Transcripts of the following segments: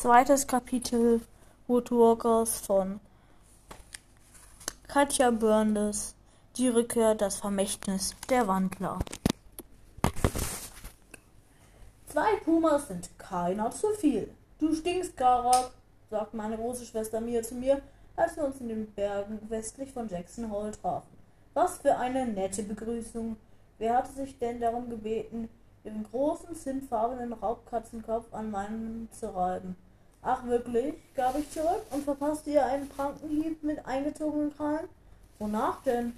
Zweites Kapitel Woodwalkers von Katja Burndes Die Rückkehr, das Vermächtnis der Wandler. Zwei Pumas sind keiner zu viel. Du stinkst, Garak, sagt meine große Schwester Mia zu mir, als wir uns in den Bergen westlich von Jackson Hole trafen. Was für eine nette Begrüßung. Wer hatte sich denn darum gebeten, ihren großen, zimtfarbenen Raubkatzenkopf an meinen zu reiben? Ach wirklich? gab ich zurück und verpasste ihr einen Prankenhieb mit eingezogenen Krallen? Wonach denn?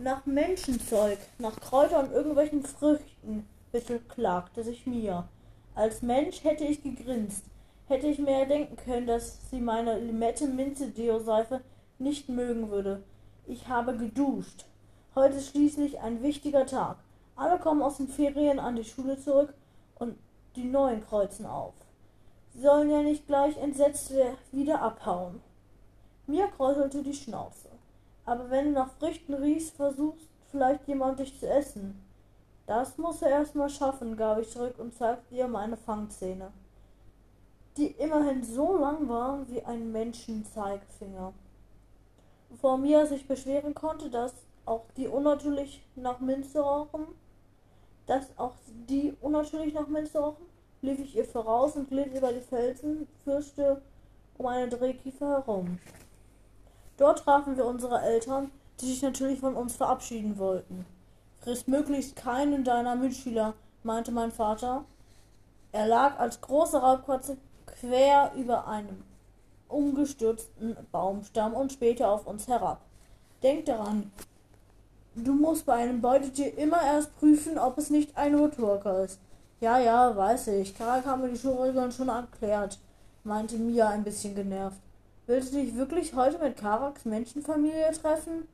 Nach Menschenzeug, nach Kräutern und irgendwelchen Früchten, beklagte sich Mia. Als Mensch hätte ich gegrinst, hätte ich mir denken können, dass sie meine Limette-Minze-Deo-Seife nicht mögen würde. Ich habe geduscht. Heute ist schließlich ein wichtiger Tag. Alle kommen aus den Ferien an die Schule zurück und die Neuen kreuzen auf. Sollen ja nicht gleich entsetzt wieder abhauen. Mir kräuselte die Schnauze. Aber wenn du nach Früchten riechst, versuchst vielleicht jemand dich zu essen. Das muss er erst mal schaffen, gab ich zurück und zeigte ihr meine Fangzähne, die immerhin so lang waren wie ein Menschenzeigefinger. Bevor Mia sich beschweren konnte, dass auch die unnatürlich nach Minze rochen, dass auch die unnatürlich nach Minze rochen, lief ich ihr voraus und glitt über die Felsen, fürchte um eine Drehkiefer herum. Dort trafen wir unsere Eltern, die sich natürlich von uns verabschieden wollten. Friss möglichst keinen deiner Mitschüler, meinte mein Vater. Er lag als große Raubkatze quer über einem umgestürzten Baumstamm und spähte auf uns herab. Denk daran, du musst bei einem Beutetier immer erst prüfen, ob es nicht ein Woodwalker ist. Ja, ja, weiß ich. Karak haben mir die Schulregeln schon erklärt, meinte Mia ein bisschen genervt. Willst du dich wirklich heute mit Karaks Menschenfamilie treffen?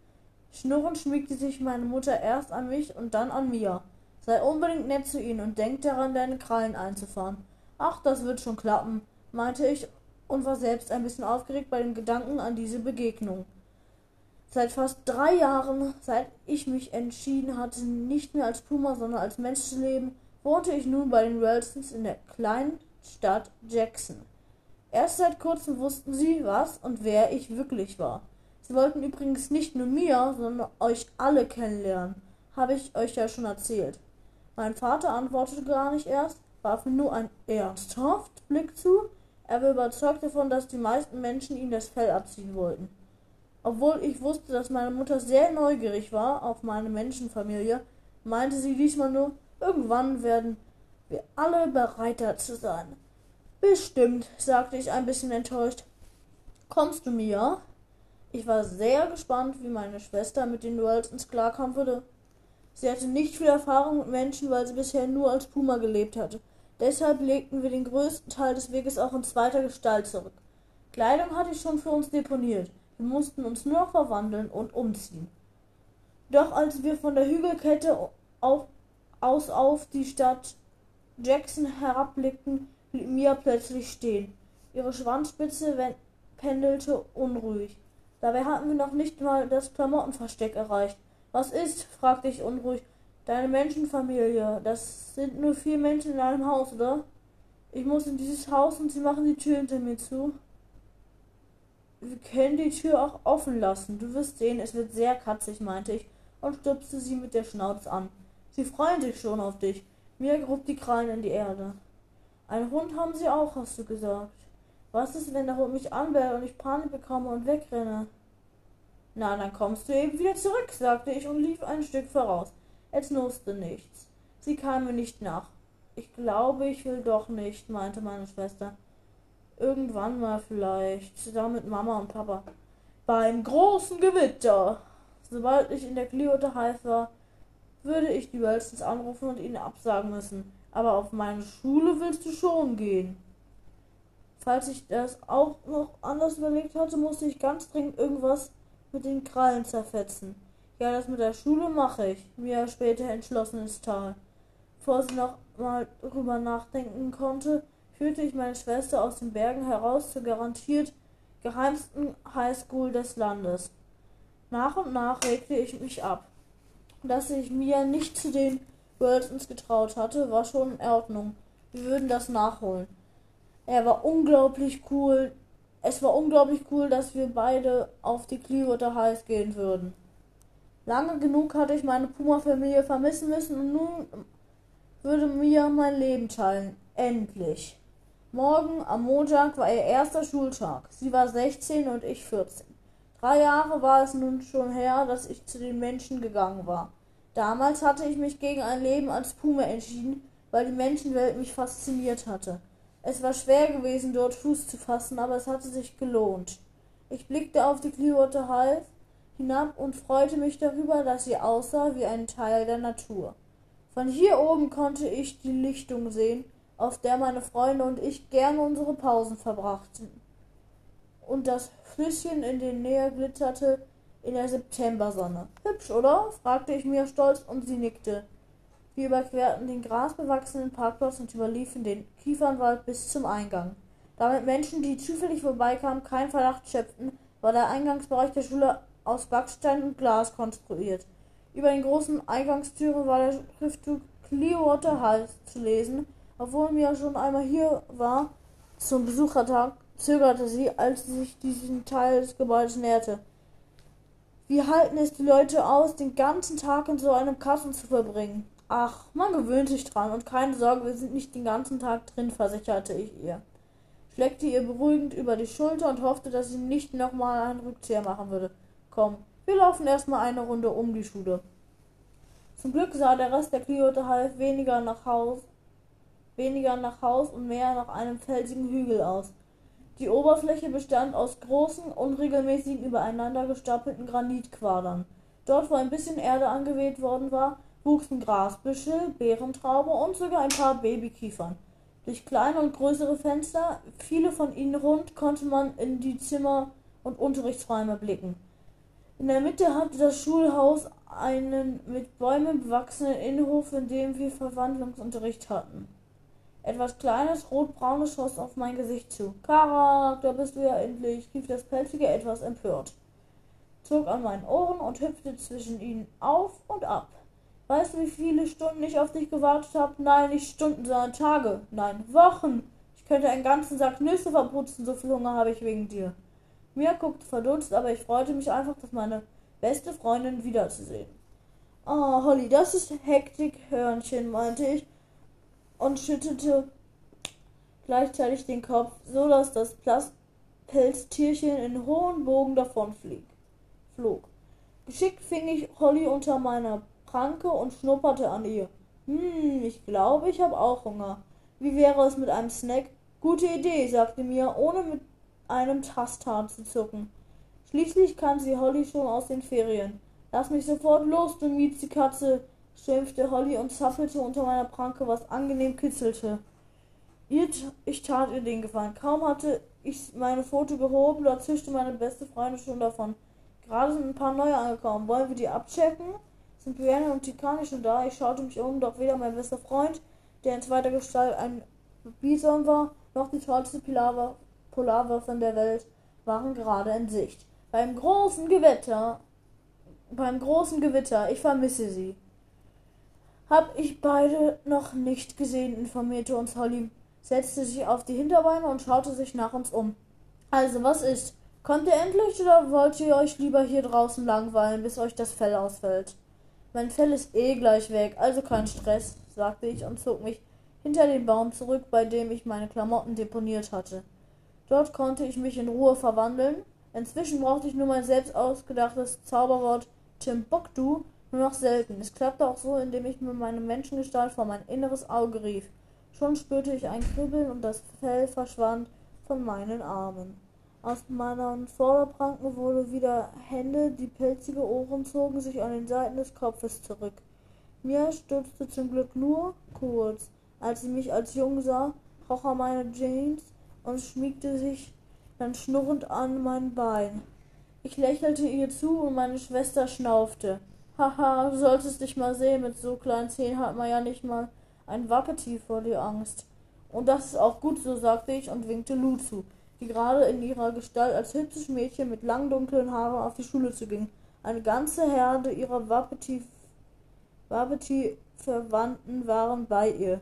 Schnurrend schmiegte sich meine Mutter erst an mich und dann an Mia. Sei unbedingt nett zu ihnen und denk daran, deine Krallen einzufahren. Ach, das wird schon klappen, meinte ich und war selbst ein bisschen aufgeregt bei dem Gedanken an diese Begegnung. Seit fast drei Jahren, seit ich mich entschieden hatte, nicht mehr als Puma, sondern als Mensch zu leben, wohnte ich nun bei den Ralstons in der kleinen Stadt Jackson. Erst seit kurzem wussten sie, was und wer ich wirklich war. Sie wollten übrigens nicht nur mir, sondern euch alle kennenlernen. Habe ich euch ja schon erzählt. Mein Vater antwortete gar nicht erst, warf mir nur einen ernsthaft Blick zu. Er war überzeugt davon, dass die meisten Menschen ihm das Fell abziehen wollten. Obwohl ich wusste, dass meine Mutter sehr neugierig war auf meine Menschenfamilie, meinte sie diesmal nur, Irgendwann werden wir alle bereiter zu sein. Bestimmt, sagte ich ein bisschen enttäuscht. Kommst du mir? Ich war sehr gespannt, wie meine Schwester mit den Duells klarkommen würde. Sie hatte nicht viel Erfahrung mit Menschen, weil sie bisher nur als Puma gelebt hatte. Deshalb legten wir den größten Teil des Weges auch in zweiter Gestalt zurück. Kleidung hatte ich schon für uns deponiert. Wir mussten uns nur noch verwandeln und umziehen. Doch als wir von der Hügelkette auf aus auf die Stadt Jackson herabblickten, blieb Mia plötzlich stehen. Ihre Schwanzspitze pendelte unruhig. Dabei hatten wir noch nicht mal das Klamottenversteck erreicht. Was ist? fragte ich unruhig. Deine Menschenfamilie. Das sind nur vier Menschen in einem Haus, oder? Ich muss in dieses Haus und sie machen die Tür hinter mir zu. Wir können die Tür auch offen lassen. Du wirst sehen, es wird sehr katzig, meinte ich und stupste sie mit der Schnauze an. Sie freuen sich schon auf dich. Mir grub die Krallen in die Erde. Einen Hund haben sie auch, hast du gesagt. Was ist, wenn der Hund mich anbellt und ich Panik bekomme und wegrenne? Na, dann kommst du eben wieder zurück, sagte ich und lief ein Stück voraus. Es nutzte nichts. Sie kam mir nicht nach. Ich glaube, ich will doch nicht, meinte meine Schwester. Irgendwann mal vielleicht, zusammen mit Mama und Papa. Beim großen Gewitter. Sobald ich in der Clearwater Heiß war, würde ich die Wölstens anrufen und ihnen absagen müssen. Aber auf meine Schule willst du schon gehen. Falls ich das auch noch anders überlegt hatte, musste ich ganz dringend irgendwas mit den Krallen zerfetzen. Ja, das mit der Schule mache ich, mir später entschlossen ins Tal. Bevor sie noch mal drüber nachdenken konnte, führte ich meine Schwester aus den Bergen heraus zur garantiert geheimsten Highschool des Landes. Nach und nach regte ich mich ab dass ich mir nicht zu den Worldsons getraut hatte, war schon in Ordnung. Wir würden das nachholen. Er war unglaublich cool. Es war unglaublich cool, dass wir beide auf die Clearwater Heights gehen würden. Lange genug hatte ich meine Puma-Familie vermissen müssen und nun würde mir mein Leben teilen. Endlich. Morgen am Montag war ihr erster Schultag. Sie war 16 und ich 14. Drei Jahre war es nun schon her, dass ich zu den Menschen gegangen war. Damals hatte ich mich gegen ein Leben als Puma entschieden, weil die Menschenwelt mich fasziniert hatte. Es war schwer gewesen, dort Fuß zu fassen, aber es hatte sich gelohnt. Ich blickte auf die Clearwater Half hinab und freute mich darüber, dass sie aussah wie ein Teil der Natur. Von hier oben konnte ich die Lichtung sehen, auf der meine Freunde und ich gern unsere Pausen verbrachten. Und das Flüsschen in den Nähe glitzerte in der Septembersonne. Hübsch, oder? fragte ich mir stolz und sie nickte. Wir überquerten den grasbewachsenen Parkplatz und überliefen den Kiefernwald bis zum Eingang. Damit Menschen, die zufällig vorbeikamen, keinen Verdacht schöpften, war der Eingangsbereich der Schule aus Backstein und Glas konstruiert. Über den großen Eingangstüren war der Schriftzug Clearwater Hall zu lesen, obwohl Mia schon einmal hier war zum Besuchertag, zögerte sie, als sie sich diesem Teil des Gebäudes näherte. Wie halten es die Leute aus, den ganzen Tag in so einem Kasten zu verbringen? Ach, man gewöhnt sich dran und keine Sorge, wir sind nicht den ganzen Tag drin, versicherte ich ihr. Schleckte ihr beruhigend über die Schulter und hoffte, dass sie nicht nochmal einen Rückzieher machen würde. Komm, wir laufen erstmal eine Runde um die Schule. Zum Glück sah der Rest der Kyoto halb weniger nach Haus, weniger nach Haus und mehr nach einem felsigen Hügel aus. Die Oberfläche bestand aus großen, unregelmäßigen, übereinander gestapelten Granitquadern. Dort, wo ein bisschen Erde angeweht worden war, wuchsen Grasbüsche, Beerentraube und sogar ein paar Babykiefern. Durch kleine und größere Fenster, viele von ihnen rund, konnte man in die Zimmer und Unterrichtsräume blicken. In der Mitte hatte das Schulhaus einen mit Bäumen bewachsenen Innenhof, in dem wir Verwandlungsunterricht hatten. Etwas Kleines, Rotbraunes schoss auf mein Gesicht zu. Kara, da bist du ja endlich, rief das Pelzige etwas empört, zog an meinen Ohren und hüpfte zwischen ihnen auf und ab. Weißt du, wie viele Stunden ich auf dich gewartet habe? Nein, nicht Stunden, sondern Tage. Nein, Wochen. Ich könnte einen ganzen Sack Nüsse verputzen, so viel Hunger habe ich wegen dir. Mia guckte verdutzt, aber ich freute mich einfach, dass meine beste Freundin wiederzusehen. Oh, Holly, das ist Hektikhörnchen, meinte ich und schüttelte gleichzeitig den Kopf, so dass das Pelztierchen in hohen Bogen davon flog. Geschickt fing ich Holly unter meiner Pranke und schnupperte an ihr. Hm, ich glaube, ich habe auch Hunger. Wie wäre es mit einem Snack? Gute Idee, sagte mir, ohne mit einem Tasthahn zu zucken. Schließlich kam sie Holly schon aus den Ferien. Lass mich sofort los, du Miezekatze, schimpfte Holly und zappelte unter meiner Pranke, was angenehm kitzelte. Ich tat ihr den Gefallen. Kaum hatte ich meine Foto gehoben, da zischte meine beste Freundin schon davon. Gerade sind ein paar neue angekommen. Wollen wir die abchecken? Sind Brianna und Tikani schon da? Ich schaute mich um, doch weder mein bester Freund, der in zweiter Gestalt ein Bison war, noch die tollste Polarwaffe der Welt waren gerade in Sicht. Beim großen Gewitter, beim großen Gewitter, ich vermisse sie. Hab ich beide noch nicht gesehen, informierte uns Holly, setzte sich auf die Hinterbeine und schaute sich nach uns um. Also, was ist? Kommt ihr endlich oder wollt ihr euch lieber hier draußen langweilen, bis euch das Fell ausfällt? Mein Fell ist eh gleich weg, also kein Stress, sagte ich und zog mich hinter den Baum zurück, bei dem ich meine Klamotten deponiert hatte. Dort konnte ich mich in Ruhe verwandeln. Inzwischen brauchte ich nur mein selbst ausgedachtes Zauberwort Timbuktu nur noch selten. Es klappte auch so, indem ich mir meine Menschengestalt vor mein inneres Auge rief. Schon spürte ich ein Kribbeln und das Fell verschwand von meinen Armen. Aus meinen Vorderpranken wurde wieder Hände, die pelzige Ohren zogen sich an den Seiten des Kopfes zurück. Mir stürzte zum Glück nur kurz. Als sie mich als Jung sah, kroch er meine Jeans und schmiegte sich dann schnurrend an mein Bein. Ich lächelte ihr zu und meine Schwester schnaufte. Haha, du solltest dich mal sehen, mit so kleinen Zähnen hat man ja nicht mal ein Wappetief vor dir Angst. Und das ist auch gut so, sagte ich und winkte Lu zu, die gerade in ihrer Gestalt als hübsches Mädchen mit lang dunklen Haaren auf die Schule zu ging. Eine ganze Herde ihrer Wappetief Wappetief-Verwandten waren bei ihr.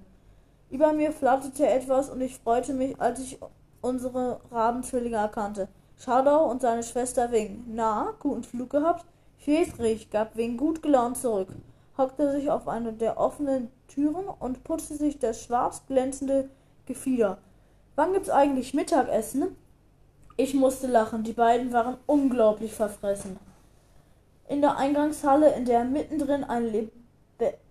Über mir flatterte etwas und ich freute mich, als ich unsere Rabenzwillinge erkannte. Shadow und seine Schwester Wing. Na, guten Flug gehabt? Schäfrig, gab Wing gut gelaunt zurück, hockte sich auf eine der offenen Türen und putzte sich das schwarz glänzende Gefieder. Wann gibt's eigentlich Mittagessen? Ich musste lachen, die beiden waren unglaublich verfressen. In der Eingangshalle, in der mittendrin ein leb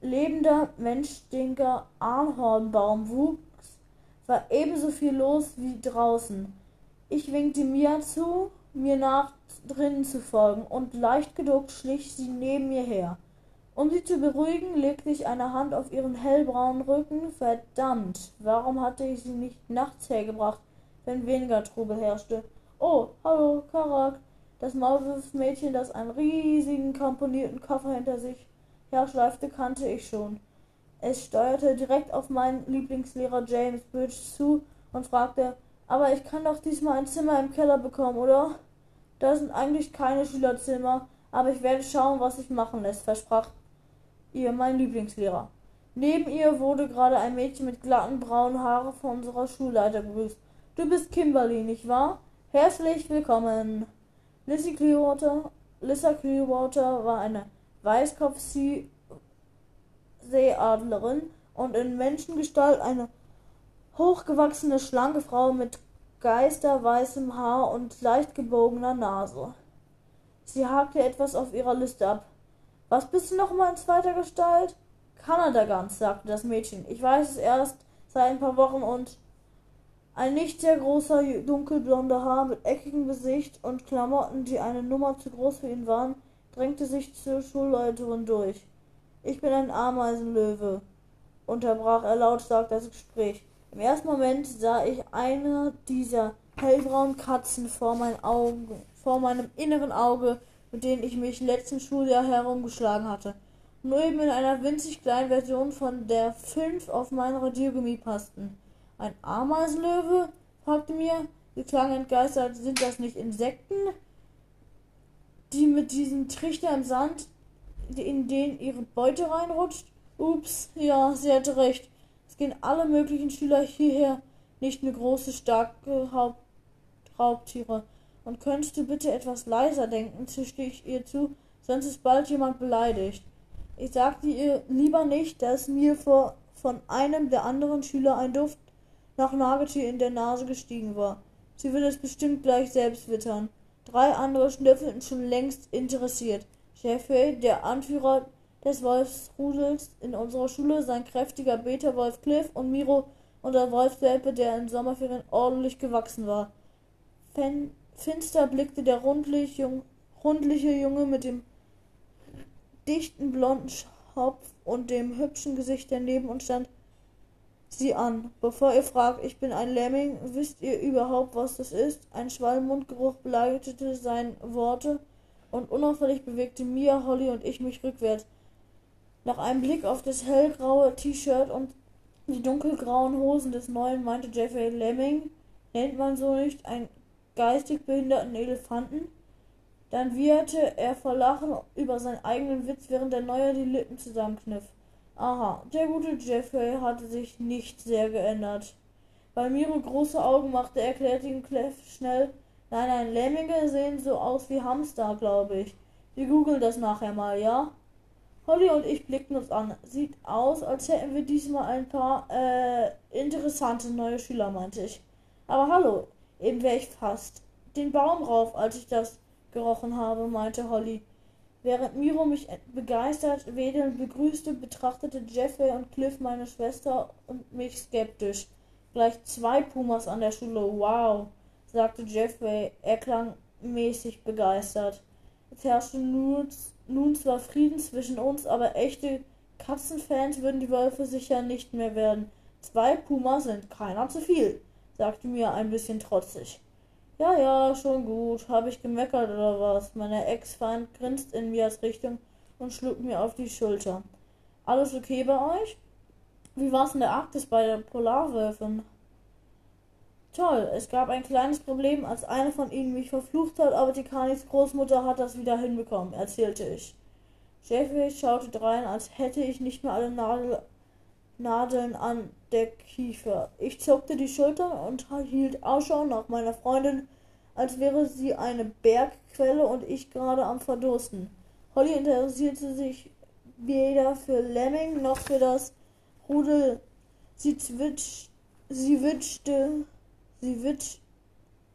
lebender, menschstinker Ahornbaum wuchs, war ebenso viel los wie draußen. Ich winkte Mia zu, mir nach drinnen zu folgen, und leicht geduckt schlich sie neben mir her. Um sie zu beruhigen, legte ich eine Hand auf ihren hellbraunen Rücken. Verdammt, warum hatte ich sie nicht nachts hergebracht, wenn weniger Trubel herrschte? Oh, hallo, Karak, das Maulwurfsmädchen, das einen riesigen komponierten Koffer hinter sich herschleifte, kannte ich schon. Es steuerte direkt auf meinen Lieblingslehrer James Bridge zu und fragte, aber ich kann doch diesmal ein Zimmer im Keller bekommen, oder? Da sind eigentlich keine Schülerzimmer, aber ich werde schauen, was sich machen lässt, versprach ihr mein Lieblingslehrer. Neben ihr wurde gerade ein Mädchen mit glatten braunen Haaren von unserer Schulleiter begrüßt. Du bist Kimberly, nicht wahr? Herzlich willkommen. Lissy Clearwater, Lissa Clearwater war eine Weißkopf-Seeadlerin und in Menschengestalt eine hochgewachsene, schlanke Frau mit geisterweißem Haar und leicht gebogener Nase. Sie hakte etwas auf ihrer Liste ab. Was bist du noch mal in zweiter Gestalt? Kanada ganz, sagte das Mädchen. Ich weiß es erst seit ein paar Wochen und ein nicht sehr großer, dunkelblonder Haar mit eckigem Gesicht und Klamotten, die eine Nummer zu groß für ihn waren, drängte sich zur Schulleiterin durch. Ich bin ein Ameisenlöwe, unterbrach er lautstark das Gespräch. Im ersten Moment sah ich eine dieser hellbraunen Katzen vor, mein Augen, vor meinem inneren Auge mit denen ich mich letzten Schuljahr herumgeschlagen hatte. Nur eben in einer winzig kleinen Version von der fünf auf mein Radiergummi passten. Ein Ameisenlöwe? fragte mir. Sie klang entgeistert. Sind das nicht Insekten? Die mit diesem Trichter im Sand, in den ihre Beute reinrutscht? Ups, ja, sie hatte recht. Gehen alle möglichen Schüler hierher, nicht nur große, starke Haupt Raubtiere. Und könntest du bitte etwas leiser denken, zischte ich ihr zu, sonst ist bald jemand beleidigt. Ich sagte ihr lieber nicht, dass mir vor, von einem der anderen Schüler ein Duft nach Nagetier in der Nase gestiegen war. Sie wird es bestimmt gleich selbst wittern. Drei andere schnüffelten schon längst interessiert. Jeffrey, der Anführer des Wolfsrudels in unserer Schule, sein kräftiger Beta-Wolf Cliff und Miro, unser Wolfswelpe, der in Sommerferien ordentlich gewachsen war. Fen Finster blickte der rundlich, jung, rundliche Junge mit dem dichten blonden Schopf und dem hübschen Gesicht, der neben uns stand, sie an. Bevor ihr fragt, ich bin ein Lemming, wisst ihr überhaupt, was das ist? Ein Schwalbenmundgeruch begleitete seine Worte und unauffällig bewegte Mia, Holly und ich mich rückwärts. Nach einem Blick auf das hellgraue T-Shirt und die dunkelgrauen Hosen des Neuen meinte Jeffrey Lemming, nennt man so nicht ein geistig behinderten Elefanten? Dann wieherte er vor Lachen über seinen eigenen Witz, während der Neue die Lippen zusammenkniff. Aha, der gute Jeffrey hatte sich nicht sehr geändert. Weil Miro große Augen machte, erklärte ihm Clef schnell, nein, nein, Lemminge sehen so aus wie Hamster, glaube ich. Wir googeln das nachher mal, ja? Holly und ich blickten uns an. Sieht aus, als hätten wir diesmal ein paar, äh, interessante neue Schüler, meinte ich. Aber hallo, Eben wäre ich fast den Baum rauf, als ich das gerochen habe, meinte Holly. Während Miro mich begeistert wedelnd begrüßte, betrachtete Jeffrey und Cliff meine Schwester und mich skeptisch. Gleich zwei Pumas an der Schule, wow, sagte Jeffrey. Er klang mäßig begeistert. Es herrschte nun, nun zwar Frieden zwischen uns, aber echte Katzenfans würden die Wölfe sicher nicht mehr werden. Zwei Pumas sind keiner zu viel sagte mir ein bisschen trotzig. Ja, ja, schon gut. Habe ich gemeckert oder was? Meine Ex-Feind grinst in mir als Richtung und schlug mir auf die Schulter. Alles okay bei euch? Wie war's in der Arktis bei der Polarwölfin? Toll, es gab ein kleines Problem, als eine von ihnen mich verflucht hat, aber die Kanis Großmutter hat das wieder hinbekommen, erzählte ich. Jeffrey schaute drein, als hätte ich nicht mehr alle Nadel Nadeln an der Kiefer. Ich zuckte die Schultern und hielt Ausschau nach meiner Freundin, als wäre sie eine Bergquelle und ich gerade am Verdursten. Holly interessierte sich weder für Lemming noch für das Rudel. Sie zwitscht, sie sie witscht,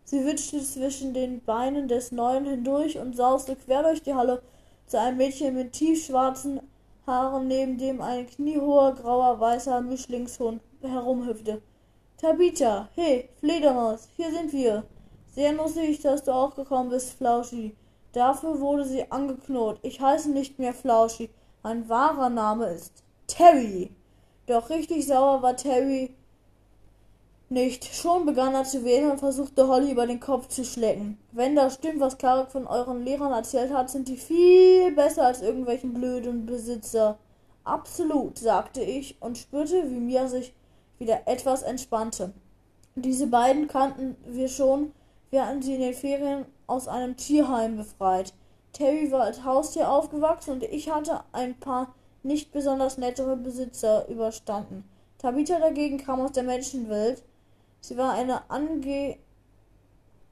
sie witschte zwischen den Beinen des Neuen hindurch und sauste quer durch die Halle zu einem Mädchen mit tiefschwarzen Haaren, neben dem ein kniehoher grauer weißer Mischlingshund herumhüpfte. Tabitha, hey, Fledermaus, hier sind wir. Sehr lustig, dass du auch gekommen bist, Flauschi. Dafür wurde sie angeknurrt. Ich heiße nicht mehr Flauschi. Mein wahrer Name ist Terry. Doch richtig sauer war Terry nicht. Schon begann er zu wählen und versuchte Holly über den Kopf zu schlecken. Wenn das stimmt, was Karek von euren Lehrern erzählt hat, sind die viel besser als irgendwelchen blöden Besitzer. Absolut, sagte ich und spürte, wie mir sich wieder etwas entspannte. Diese beiden kannten wir schon, wir hatten sie in den Ferien aus einem Tierheim befreit. Terry war als Haustier aufgewachsen und ich hatte ein paar nicht besonders nettere Besitzer überstanden. Tabitha dagegen kam aus der Menschenwelt Sie war eine ange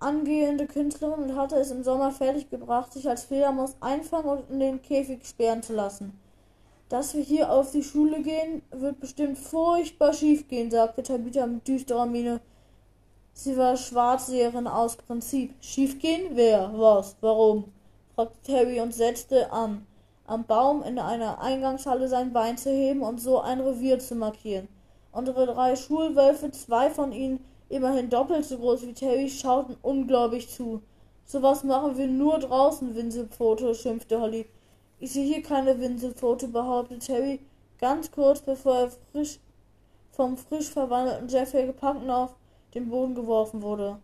angehende Künstlerin und hatte es im Sommer fertiggebracht, sich als Fledermaus einfangen und in den Käfig sperren zu lassen. Dass wir hier auf die Schule gehen, wird bestimmt furchtbar schief gehen, sagte Tabitha mit düsterer Miene. Sie war Schwarzseherin aus Prinzip. Schief gehen? Wer? Was? Warum? fragte Terry und setzte an, am Baum in einer Eingangshalle sein Bein zu heben und so ein Revier zu markieren. Unsere drei Schulwölfe, zwei von ihnen immerhin doppelt so groß wie Terry, schauten unglaublich zu. Sowas machen wir nur draußen, Winselpfote, schimpfte Holly. Ich sehe hier keine Winselpfote, behauptete Terry, ganz kurz bevor er frisch vom frisch verwandelten Jeffrey gepackt auf den Boden geworfen wurde.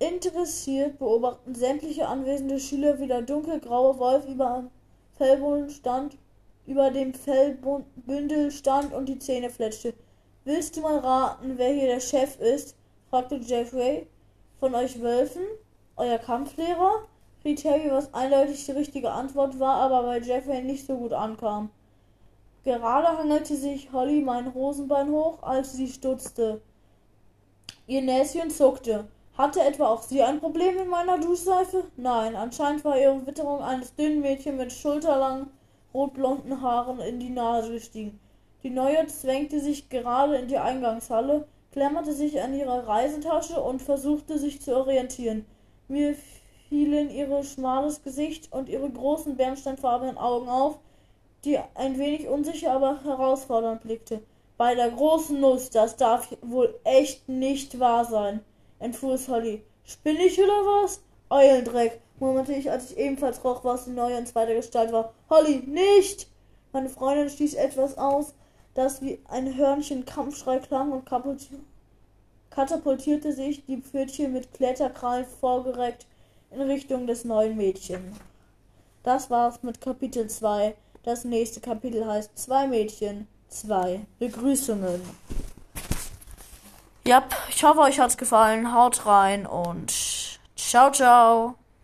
Interessiert beobachten sämtliche anwesende Schüler, wie der dunkelgraue Wolf über Fellboden stand, über dem Fellbündel stand und die Zähne fletschte. Willst du mal raten, wer hier der Chef ist? fragte Jeffrey. Von euch Wölfen? Euer Kampflehrer? riet Harry, was eindeutig die richtige Antwort war, aber bei Jeffrey nicht so gut ankam. Gerade hangelte sich Holly mein Hosenbein hoch, als sie stutzte. Ihr Näschen zuckte. Hatte etwa auch sie ein Problem mit meiner Duschseife? Nein, anscheinend war ihre Witterung eines dünnen Mädchens mit schulterlangen, rotblonden Haaren in die Nase gestiegen. Die Neue zwängte sich gerade in die Eingangshalle, klammerte sich an ihre Reisetasche und versuchte sich zu orientieren. Mir fielen ihr schmales Gesicht und ihre großen bernsteinfarbenen Augen auf, die ein wenig unsicher, aber herausfordernd blickte. Bei der großen Nuss, das darf wohl echt nicht wahr sein, entfuhr es Holly. Spinn ich oder was? Eulendreck, murmelte ich, als ich ebenfalls roch, was die neue in zweiter Gestalt war. Holly, nicht! Meine Freundin stieß etwas aus, das wie ein Hörnchen-Kampfschrei klang und katapultierte sich die Pfötchen mit Kletterkrallen vorgereckt in Richtung des neuen Mädchens. Das war's mit Kapitel 2. Das nächste Kapitel heißt Zwei Mädchen, zwei Begrüßungen. Ja, ich hoffe, euch hat's gefallen. Haut rein und ciao, ciao.